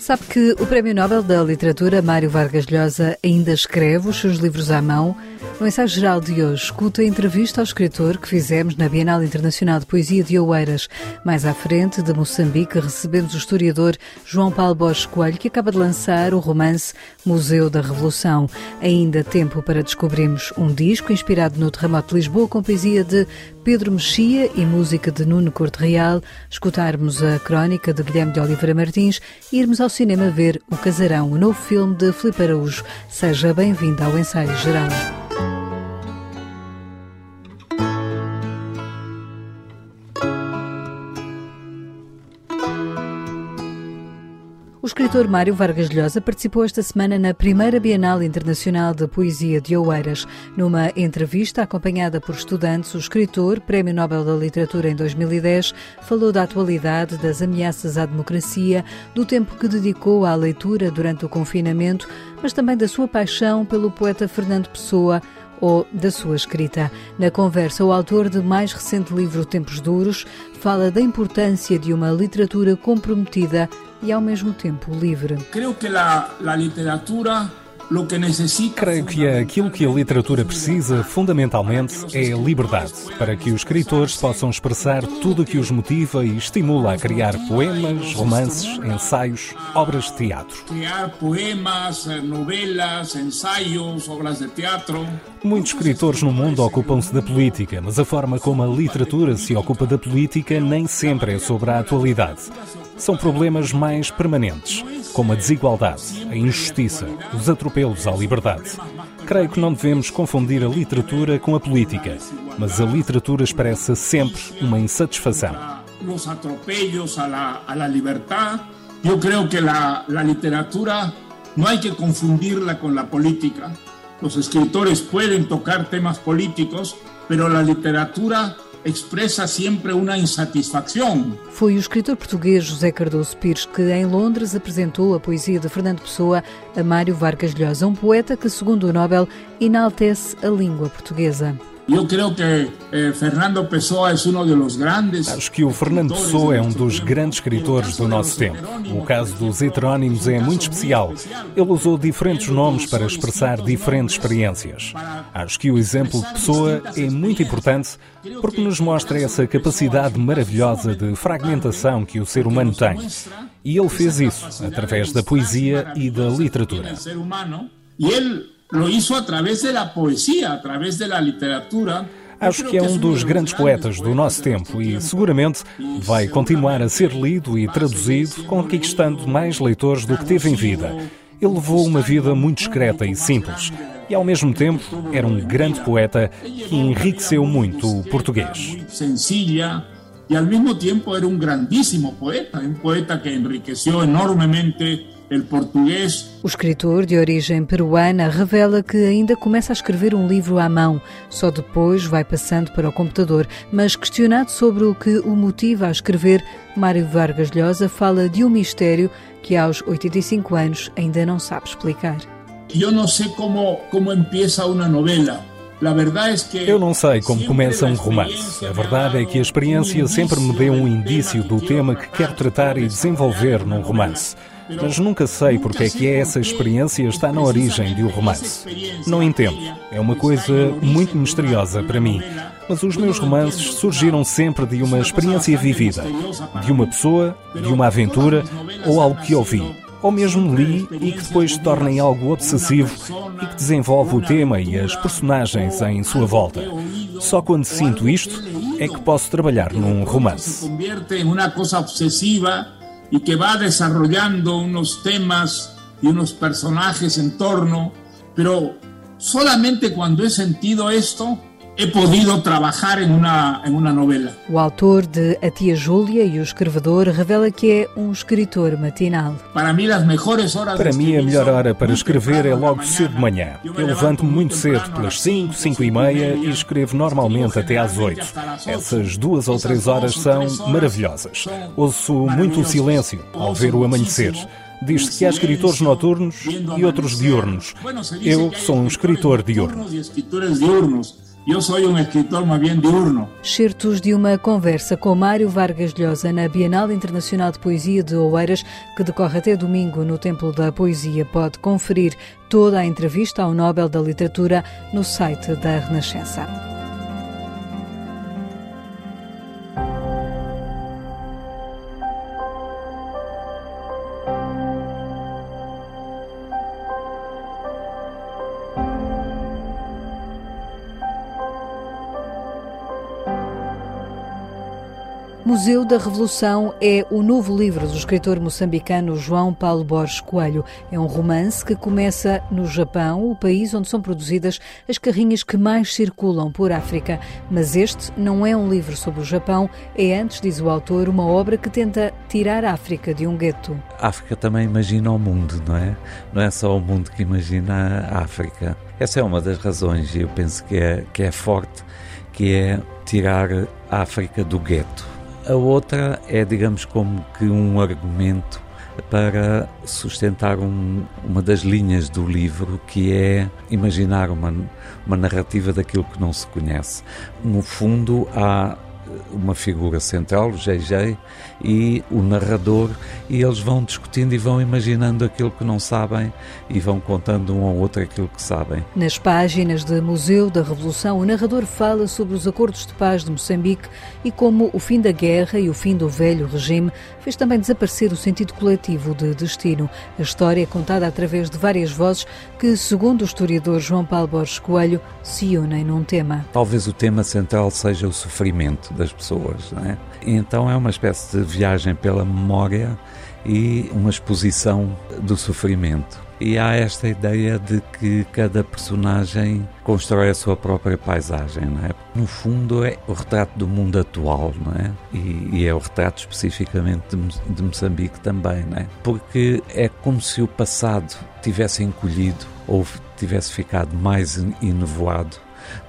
Sabe que o Prémio Nobel da Literatura, Mário Vargas Llosa, ainda escreve os seus livros à mão? No ensaio geral de hoje, escuta a entrevista ao escritor que fizemos na Bienal Internacional de Poesia de Oeiras. Mais à frente, de Moçambique, recebemos o historiador João Paulo Bosch Coelho, que acaba de lançar o romance Museu da Revolução. Ainda tempo para descobrirmos um disco inspirado no terremoto de Lisboa, com poesia de Pedro Mexia e música de Nuno Corte Real, escutarmos a crónica de Guilherme de Oliveira Martins e irmos ao cinema ver O Casarão, o novo filme de Filipe Araújo. Seja bem-vindo ao ensaio geral. O escritor Mário Vargas Llosa participou esta semana na primeira Bienal Internacional de Poesia de Oeiras. Numa entrevista acompanhada por estudantes, o escritor, Prémio Nobel da Literatura em 2010, falou da atualidade, das ameaças à democracia, do tempo que dedicou à leitura durante o confinamento, mas também da sua paixão pelo poeta Fernando Pessoa ou da sua escrita. Na conversa, o autor de mais recente livro Tempos Duros fala da importância de uma literatura comprometida e ao mesmo tempo livre. Creio que a, a literatura Creio que é aquilo que a literatura precisa, fundamentalmente, é liberdade, para que os escritores possam expressar tudo o que os motiva e estimula a criar poemas, romances, ensaios, obras de teatro. Criar poemas, novelas, ensaios, obras de teatro. Muitos escritores no mundo ocupam-se da política, mas a forma como a literatura se ocupa da política nem sempre é sobre a atualidade. São problemas mais permanentes como a desigualdade, a injustiça, os atropelos à liberdade. Creio que não devemos confundir a literatura com a política, mas a literatura expressa sempre uma insatisfação. Os atropelos à liberdade. Eu creio que a literatura não há que confundirla com a política. Os escritores podem tocar temas políticos, mas a literatura expressa sempre uma insatisfação. Foi o escritor português José Cardoso Pires que, em Londres, apresentou a poesia de Fernando Pessoa a Mário Vargas Llosa, um poeta que, segundo o Nobel, enaltece a língua portuguesa. Eh. Acho que o Fernando Pessoa é um dos grandes escritores do nosso tempo. O caso dos heterónimos é muito especial. Ele usou diferentes nomes para expressar diferentes experiências. Acho que o exemplo de Pessoa é muito importante porque nos mostra essa capacidade maravilhosa de fragmentação que o ser humano tem. E ele fez isso através da poesia e da literatura. E ele lo hizo a través de la poesía, a través de la literatura. Acho que é um dos grandes poetas do nosso tempo e seguramente vai continuar a ser lido e traduzido, conquistando mais leitores do que teve em vida. Ele levou uma vida muito discreta e simples e, ao mesmo tempo, era um grande poeta que enriqueceu muito o português. Sencilla e, ao mesmo tempo, era um grandíssimo poeta, um poeta que enriqueceu enormemente. O escritor de origem peruana revela que ainda começa a escrever um livro à mão, só depois vai passando para o computador. Mas questionado sobre o que o motiva a escrever, Mário Vargas Llosa fala de um mistério que aos 85 anos ainda não sabe explicar. Eu não sei como como começa uma novela. Eu não sei como começa um romance. A verdade é que a experiência sempre me deu um indício do tema que quero tratar e desenvolver num romance mas nunca sei porque é que essa experiência está na origem de um romance. Não entendo. É uma coisa muito misteriosa para mim. Mas os meus romances surgiram sempre de uma experiência vivida, de uma pessoa, de uma aventura ou algo que ouvi ou mesmo li e que depois se torna em algo obsessivo e que desenvolve o tema e as personagens em sua volta. Só quando sinto isto é que posso trabalhar num romance y que va desarrollando unos temas y unos personajes en torno, pero solamente cuando he sentido esto he podido trabalhar em uma, em uma novela. O autor de A Tia Júlia e o escrevador revela que é um escritor matinal. Para mim, as melhores horas Para mim, a melhor hora para escrever é logo cedo de manhã. Eu levanto-me muito cedo, pelas 5, 5 e meia, e escrevo normalmente até às 8. Essas duas ou três horas são maravilhosas. Ouço muito o silêncio ao ver o amanhecer. Diz-se que há escritores noturnos e outros diurnos. Eu sou um escritor diurno. Eu sou um escritor mais bem diurno. Certos de uma conversa com Mário Vargas Llosa na Bienal Internacional de Poesia de Oeiras, que decorre até domingo no Templo da Poesia. Pode conferir toda a entrevista ao Nobel da Literatura no site da Renascença. Museu da Revolução é o novo livro do escritor moçambicano João Paulo Borges Coelho. É um romance que começa no Japão, o país onde são produzidas as carrinhas que mais circulam por África. Mas este não é um livro sobre o Japão, é antes, diz o autor, uma obra que tenta tirar a África de um gueto. A África também imagina o mundo, não é? Não é só o mundo que imagina a África. Essa é uma das razões, e eu penso que é, que é forte, que é tirar a África do gueto. A outra é, digamos, como que um argumento para sustentar um, uma das linhas do livro, que é imaginar uma, uma narrativa daquilo que não se conhece. No fundo, há uma figura central, o JJ, e o narrador, e eles vão discutindo e vão imaginando aquilo que não sabem e vão contando um ao outro aquilo que sabem. Nas páginas do Museu da Revolução, o narrador fala sobre os acordos de paz de Moçambique e como o fim da guerra e o fim do velho regime fez também desaparecer o sentido coletivo de destino. A história é contada através de várias vozes que, segundo o historiador João Paulo Borges Coelho, se unem num tema. Talvez o tema central seja o sofrimento das pessoas, não é? Então é uma espécie de viagem pela memória e uma exposição do sofrimento. E há esta ideia de que cada personagem constrói a sua própria paisagem, não é? No fundo é o retrato do mundo atual, não é? E, e é o retrato especificamente de, de Moçambique também, não é? Porque é como se o passado tivesse encolhido ou tivesse ficado mais enevoado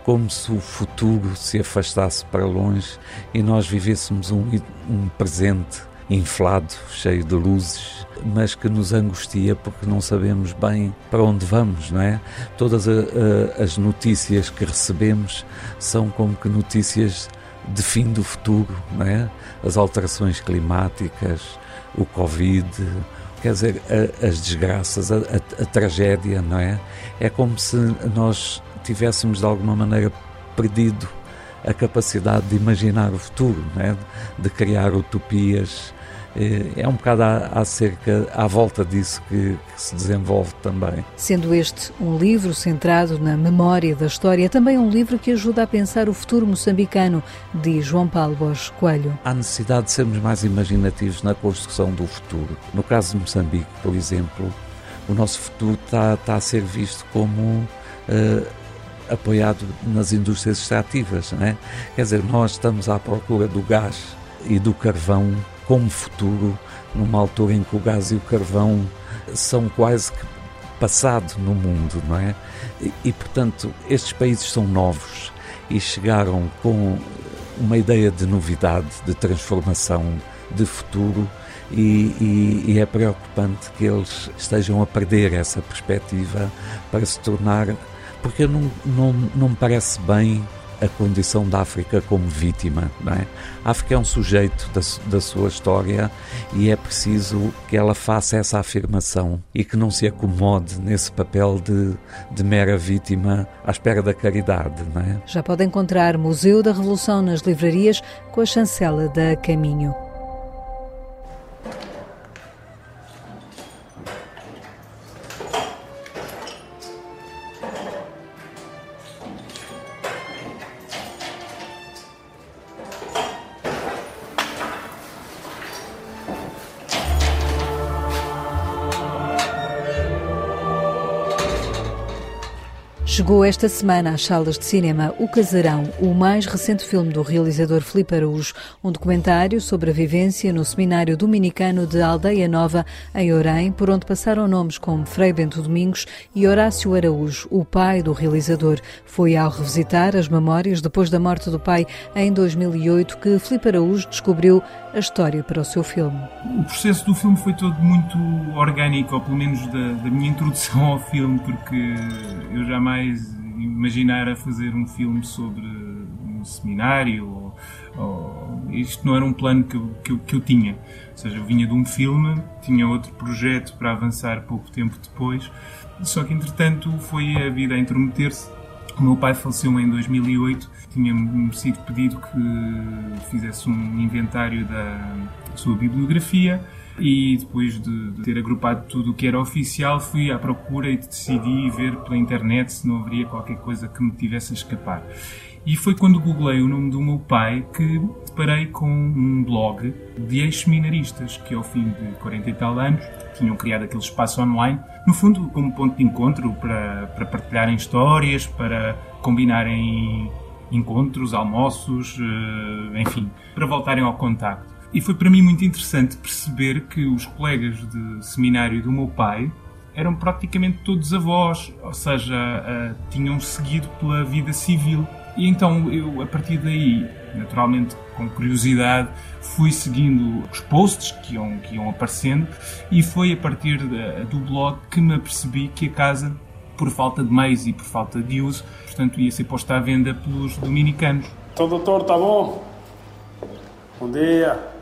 como se o futuro se afastasse para longe e nós vivêssemos um, um presente inflado, cheio de luzes, mas que nos angustia porque não sabemos bem para onde vamos, não é? Todas a, a, as notícias que recebemos são como que notícias de fim do futuro, não é? As alterações climáticas, o Covid, quer dizer, a, as desgraças, a, a, tragédia, não é? É como se nós tivéssemos de alguma maneira perdido a capacidade de imaginar o futuro, né? de criar utopias. É um bocado acerca, à volta disso que, que, se desenvolve também. Sendo este um livro centrado na memória da história, também um livro que ajuda a pensar o futuro moçambicano, diz João Paulo Borges Coelho. Há necessidade de sermos mais imaginativos na construção do futuro. No caso de Moçambique, por exemplo, o nosso futuro está, está a ser visto como uh, apoiado nas indústrias extrativas. Não é? Quer dizer, nós estamos à procura do gás e do carvão como futuro, numa altura em que o gás e o carvão são quase que passado no mundo, não é? E, e portanto, estes países são novos e chegaram com uma ideia de novidade, de transformação, de futuro. E, e, e, é preocupante que eles estejam a perder essa perspectiva para se tornar porque não, não, não me parece bem a condição da África como vítima. Não é? A África é um sujeito da, da sua história e é preciso que ela faça essa afirmação e que não se acomode nesse papel de, de mera vítima à espera da caridade. Não é? Já pode encontrar Museu da Revolução nas livrarias com a chancela da Caminho. Chegou esta semana às salas de cinema O Casarão, o mais recente filme do realizador Filipe Araújo, um documentário sobre a vivência no seminário dominicano de Aldeia Nova, em Orém, por onde passaram nomes como Frei Bento Domingos e Horácio Araújo, o pai do realizador. Foi ao revisitar as memórias depois da morte do pai em 2008 que Filipe Araújo descobriu a história para o seu filme. O processo do filme foi todo muito orgânico, ou pelo menos da, da minha introdução ao filme, porque eu jamais imaginar a fazer um filme sobre um seminário. Ou, ou, isto não era um plano que eu, que, eu, que eu tinha. Ou seja, eu vinha de um filme, tinha outro projeto para avançar pouco tempo depois, só que entretanto foi a vida a intrometer-se. O meu pai faleceu em 2008, tinha-me sido pedido que fizesse um inventário da sua bibliografia e depois de, de ter agrupado tudo o que era oficial, fui à procura e decidi ver pela internet se não haveria qualquer coisa que me tivesse a escapar. E foi quando googlei o nome do meu pai que deparei com um blog de ex-seminaristas que, ao fim de 40 e tal anos, tinham criado aquele espaço online, no fundo, como ponto de encontro para, para partilharem histórias, para combinarem encontros, almoços, eh, enfim, para voltarem ao contacto. E foi para mim muito interessante perceber que os colegas de seminário do meu pai eram praticamente todos avós, ou seja, uh, tinham seguido pela vida civil. E então eu, a partir daí, naturalmente com curiosidade, fui seguindo os posts que iam, que iam aparecendo e foi a partir de, do blog que me apercebi que a casa, por falta de meios e por falta de uso, portanto ia ser posta à venda pelos dominicanos. Então, doutor, está bom? Bom dia.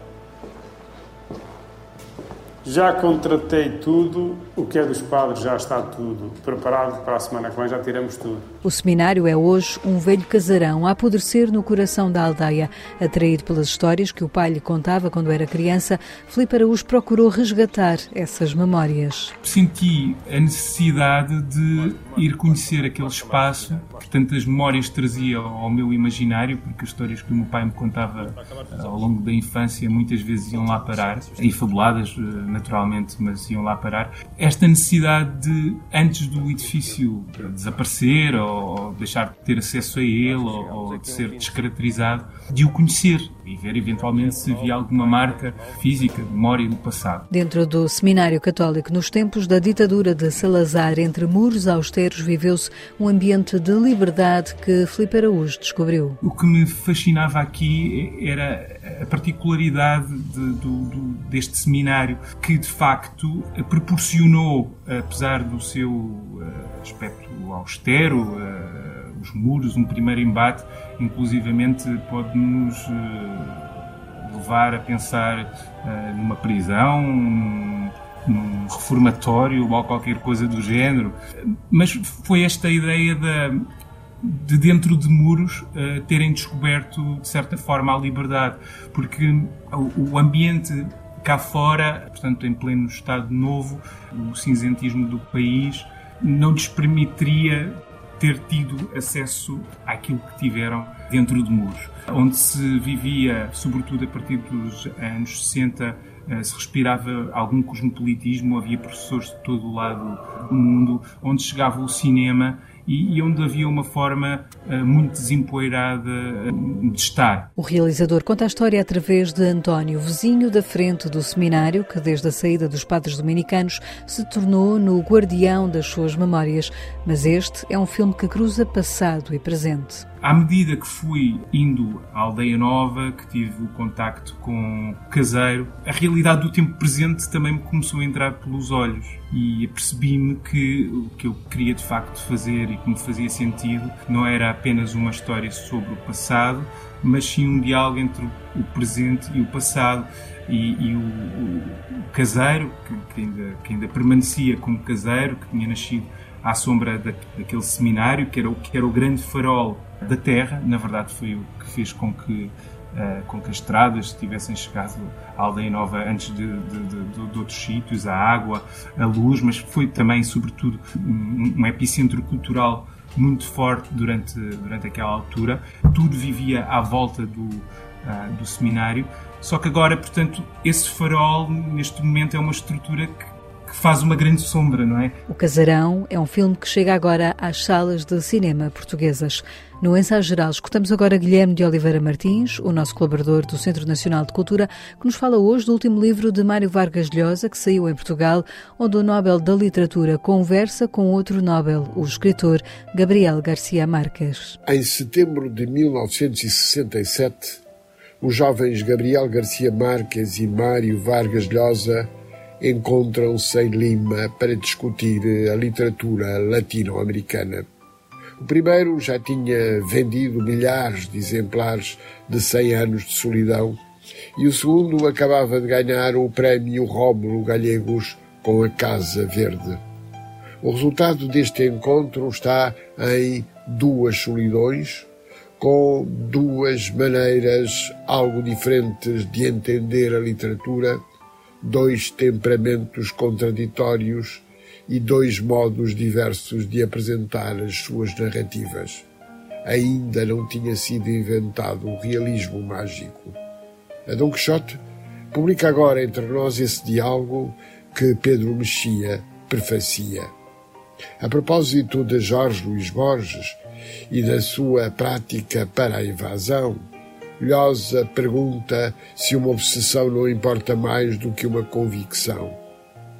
Já contratei tudo, o que é dos padres já está tudo preparado para a semana que vem, já tiramos tudo. O seminário é hoje um velho casarão a apodrecer no coração da aldeia. Atraído pelas histórias que o pai lhe contava quando era criança, Filipe Araújo procurou resgatar essas memórias. Senti a necessidade de ir conhecer aquele espaço, portanto as memórias trazia ao meu imaginário, porque as histórias que o meu pai me contava eh, ao longo da infância muitas vezes iam lá parar, e fabuladas eh, naturalmente, mas iam lá parar. Esta necessidade de, antes do edifício desaparecer ou deixar de ter acesso a ele ou, de ser descaracterizado, de o conhecer e ver eventualmente se havia alguma marca física, memória do passado. Dentro do Seminário Católico, nos tempos da ditadura de Salazar, entre muros austeros, viveu-se um ambiente de liberdade que Filipe Araújo descobriu. O que me fascinava aqui era a particularidade de, do, do, deste seminário, que de facto proporcionou, apesar do seu eh, aspecto austero, eh, os muros, um primeiro embate, inclusivamente pode-nos eh, levar a pensar numa prisão, num reformatório ou qualquer coisa do género. Mas foi esta ideia da, de dentro de muros uh, terem descoberto de certa forma a liberdade, porque o, o ambiente cá fora, portanto em pleno Estado Novo, o cinzentismo do país não lhes permitiria ter tido acesso àquilo que tiveram dentro de muros, onde se vivia, sobretudo a partir dos anos 60, eh, se respirava algum cosmopolitismo, havia professores de todo o lado do mundo, onde chegava o cinema e, e onde havia uma forma uh, muito desempoeirada uh, de estar. O realizador conta a história através de António, vizinho da frente do seminário, que desde a saída dos padres dominicanos se tornou no guardião das suas memórias. Mas este é um filme que cruza passado e presente. À medida que fui indo à Aldeia Nova, que tive o contacto com o caseiro, a realidade do tempo presente também me começou a entrar pelos olhos e percebi-me que o que eu queria de facto fazer e que me fazia sentido não era apenas uma história sobre o passado, mas sim um diálogo entre o presente e o passado. E, e o, o, caseiro, que, que, ainda, que ainda permanecia como caseiro, que tinha nascido à sombra da, daquele seminário, que era, o, que era o grande farol da terra, na verdade foi o que fez com que, uh, com que as estradas tivessem chegado à Aldeia Nova antes de, de, de, de, outros sítios, a água, a luz, mas foi também, sobretudo, um, um epicentro cultural muito forte durante, durante aquela altura. Tudo vivia à volta do, uh, do seminário. Só que agora, portanto, esse farol, neste momento, é uma estrutura que que faz uma grande sombra, não é? O Casarão é um filme que chega agora às salas de cinema portuguesas. No ensaio geral, escutamos agora Guilherme de Oliveira Martins, o nosso colaborador do Centro Nacional de Cultura, que nos fala hoje do último livro de Mário Vargas Llosa, que saiu em Portugal, onde o Nobel da Literatura conversa com outro Nobel, o escritor Gabriel Garcia Marques. Em setembro de 1967, os jovens Gabriel Garcia Marques e Mário Vargas Llosa encontram-se em Lima para discutir a literatura latino-americana. O primeiro já tinha vendido milhares de exemplares de 100 anos de solidão e o segundo acabava de ganhar o prémio Rómulo Gallegos com a Casa Verde. O resultado deste encontro está em duas solidões, com duas maneiras algo diferentes de entender a literatura, dois temperamentos contraditórios e dois modos diversos de apresentar as suas narrativas. Ainda não tinha sido inventado o realismo mágico. A Dom Quixote publica agora entre nós esse diálogo que Pedro Mexia prefacia. A propósito de Jorge Luís Borges e da sua prática para a invasão, Lhosa pergunta se uma obsessão não importa mais do que uma convicção.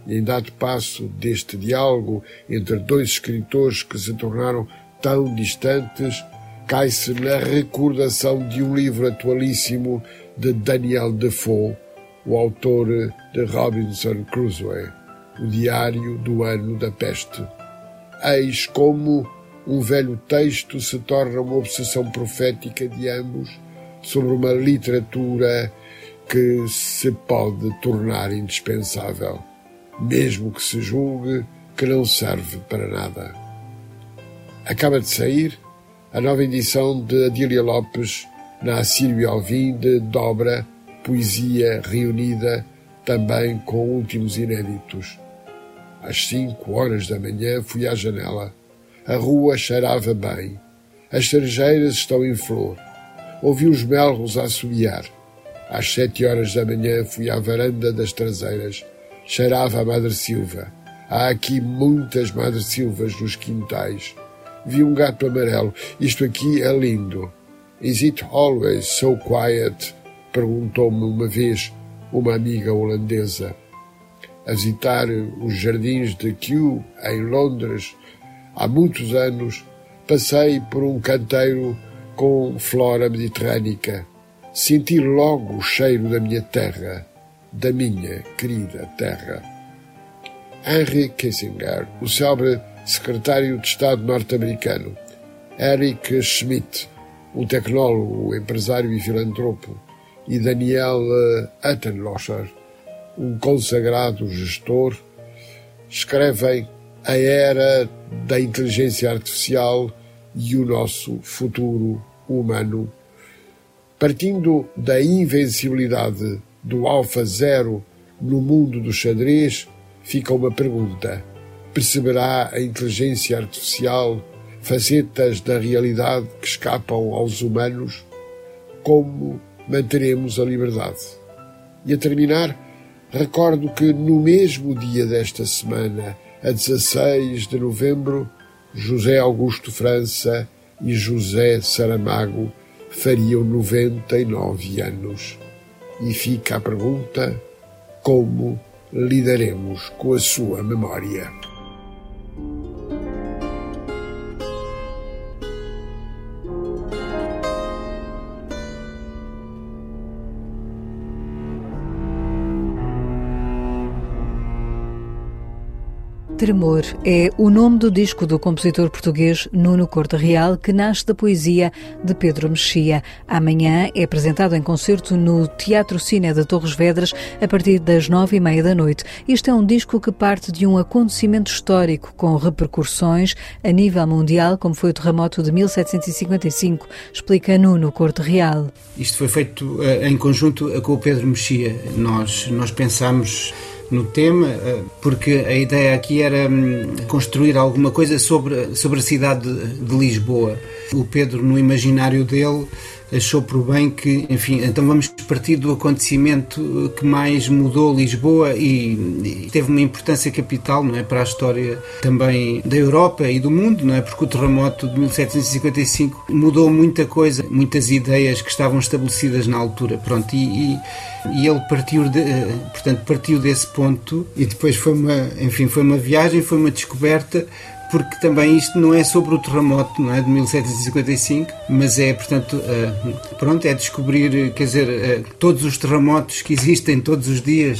E em dado passo deste diálogo entre dois escritores que se tornaram tão distantes, cai-se na recordação de um livro atualíssimo de Daniel Defoe, o autor de Robinson Crusoe, o diário do ano da peste. Eis como um velho texto se torna uma obsessão profética de ambos sobre uma literatura que se pode tornar indispensável, mesmo que se julgue que não serve para nada. Acaba de sair a nova edição de Adília Lopes na Assírio Alvim de Dobra, poesia reunida também com últimos inéditos. Às cinco horas da manhã fui à janela. A rua cheirava bem. As cerejeiras estão em flor. Ouvi os melros a assobiar. Às sete horas da manhã fui à varanda das traseiras. Cheirava a Madre Silva. Há aqui muitas Madre Silvas nos quintais. Vi um gato amarelo. Isto aqui é lindo. Is it always so quiet? Perguntou-me uma vez uma amiga holandesa. A visitar os jardins de Kew, em Londres, há muitos anos, passei por um canteiro com flora mediterrânica. Senti logo o cheiro da minha terra, da minha querida terra. Henry Kissinger, o célebre secretário de Estado norte-americano, Eric Schmidt, um tecnólogo, empresário e filantropo, e Daniel Attenlocher, um consagrado gestor, escrevem A Era da Inteligência Artificial e o Nosso Futuro Humano. Partindo da invencibilidade do Alfa Zero no mundo do xadrez, fica uma pergunta: perceberá a inteligência artificial facetas da realidade que escapam aos humanos, como manteremos a liberdade. E a terminar, recordo que no mesmo dia desta semana, a 16 de novembro, José Augusto França e José Saramago fariam 99 anos. E fica a pergunta: como lidaremos com a sua memória? Tremor é o nome do disco do compositor português Nuno Corte Real, que nasce da poesia de Pedro Mexia. Amanhã é apresentado em concerto no Teatro Cine de Torres Vedras a partir das nove e meia da noite. Este é um disco que parte de um acontecimento histórico com repercussões a nível mundial, como foi o terremoto de 1755, explica Nuno Corte Real. Isto foi feito uh, em conjunto com o Pedro Mexia. Nós, nós pensamos no tema, eh, porque a ideia aqui era hum, construir alguma coisa sobre, sobre a cidade de, de Lisboa. O Pedro, no imaginário dele, achou por bem que, enfim, então vamos partir do acontecimento que mais mudou Lisboa e, e, teve uma importância capital, não é, para a história também da Europa e do mundo, não é, porque o terremoto de 1755 mudou muita coisa, muitas ideias que estavam estabelecidas na altura, pronto, e, e, e ele partiu, de, portanto, partiu desse ponto e depois foi uma, enfim, foi uma viagem, foi uma descoberta porque também isto não é sobre o terremoto não é, de 1755, mas é, portanto, uh, pronto, é descobrir, quer dizer, uh, todos os terremotos que existem todos os dias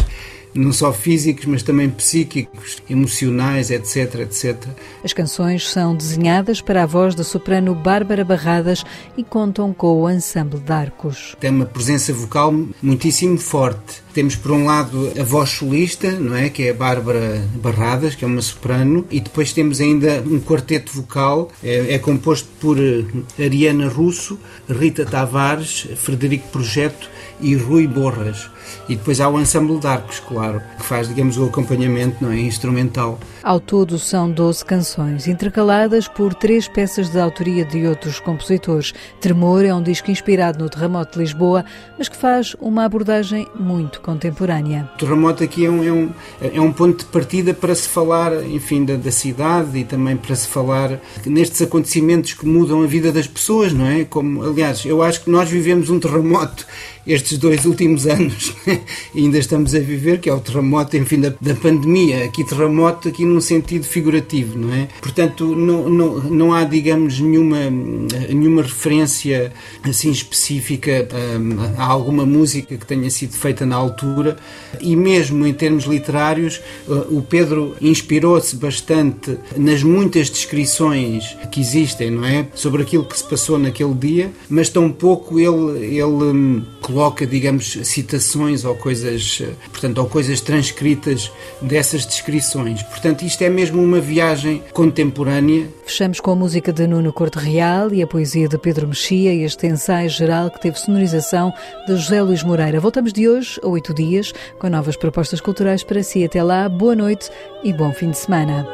não só físicos, mas também psíquicos, emocionais, etc, etc. As canções são desenhadas para a voz da soprano Bárbara Barradas e contam com o ensemble de arcos. Tem uma presença vocal muitíssimo forte. Temos por um lado a voz solista, não é, que é a Bárbara Barradas, que é uma soprano, e depois temos ainda um quarteto vocal, é, é composto por eh, Ariana Russo, Rita Tavares, Frederico Projeto e Rui Borras. E depois há o ensemble de arcos, claro, que faz, digamos, o acompanhamento não é, instrumental. Ao todo são 12 canções, intercaladas por três peças de autoria de outros compositores. Tremor é um disco inspirado no terremoto de Lisboa, mas que faz uma abordagem muito contemporânea. O terremoto aqui é um, é um, é um ponto de partida para se falar, enfim, da, da cidade e também para se falar nestes acontecimentos que mudam a vida das pessoas, não é? Como, aliás, eu acho que nós vivemos um terremoto estes dois últimos anos ainda estamos a viver, que é o terremoto, enfim, da, da pandemia. Aqui terremoto, aqui num sentido figurativo, não é? Portanto, não, não, não há, digamos, nenhuma, nenhuma referência assim específica a, a alguma música que tenha sido feita na altura e mesmo em termos literários, o Pedro inspirou-se bastante nas muitas descrições que existem, não é? Sobre aquilo que se passou naquele dia, mas tão pouco ele, ele hum, coloca, digamos, citações ou coisas, portanto, ou coisas transcritas dessas descrições. Portanto, isto é mesmo uma viagem contemporânea. Fechamos com a música de Nuno Corte Real e a poesia de Pedro Mexia e este ensaio geral que teve sonorização de José Luís Moreira. Voltamos de hoje a oito dias com novas propostas culturais para si. Até lá, boa noite e bom fim de semana.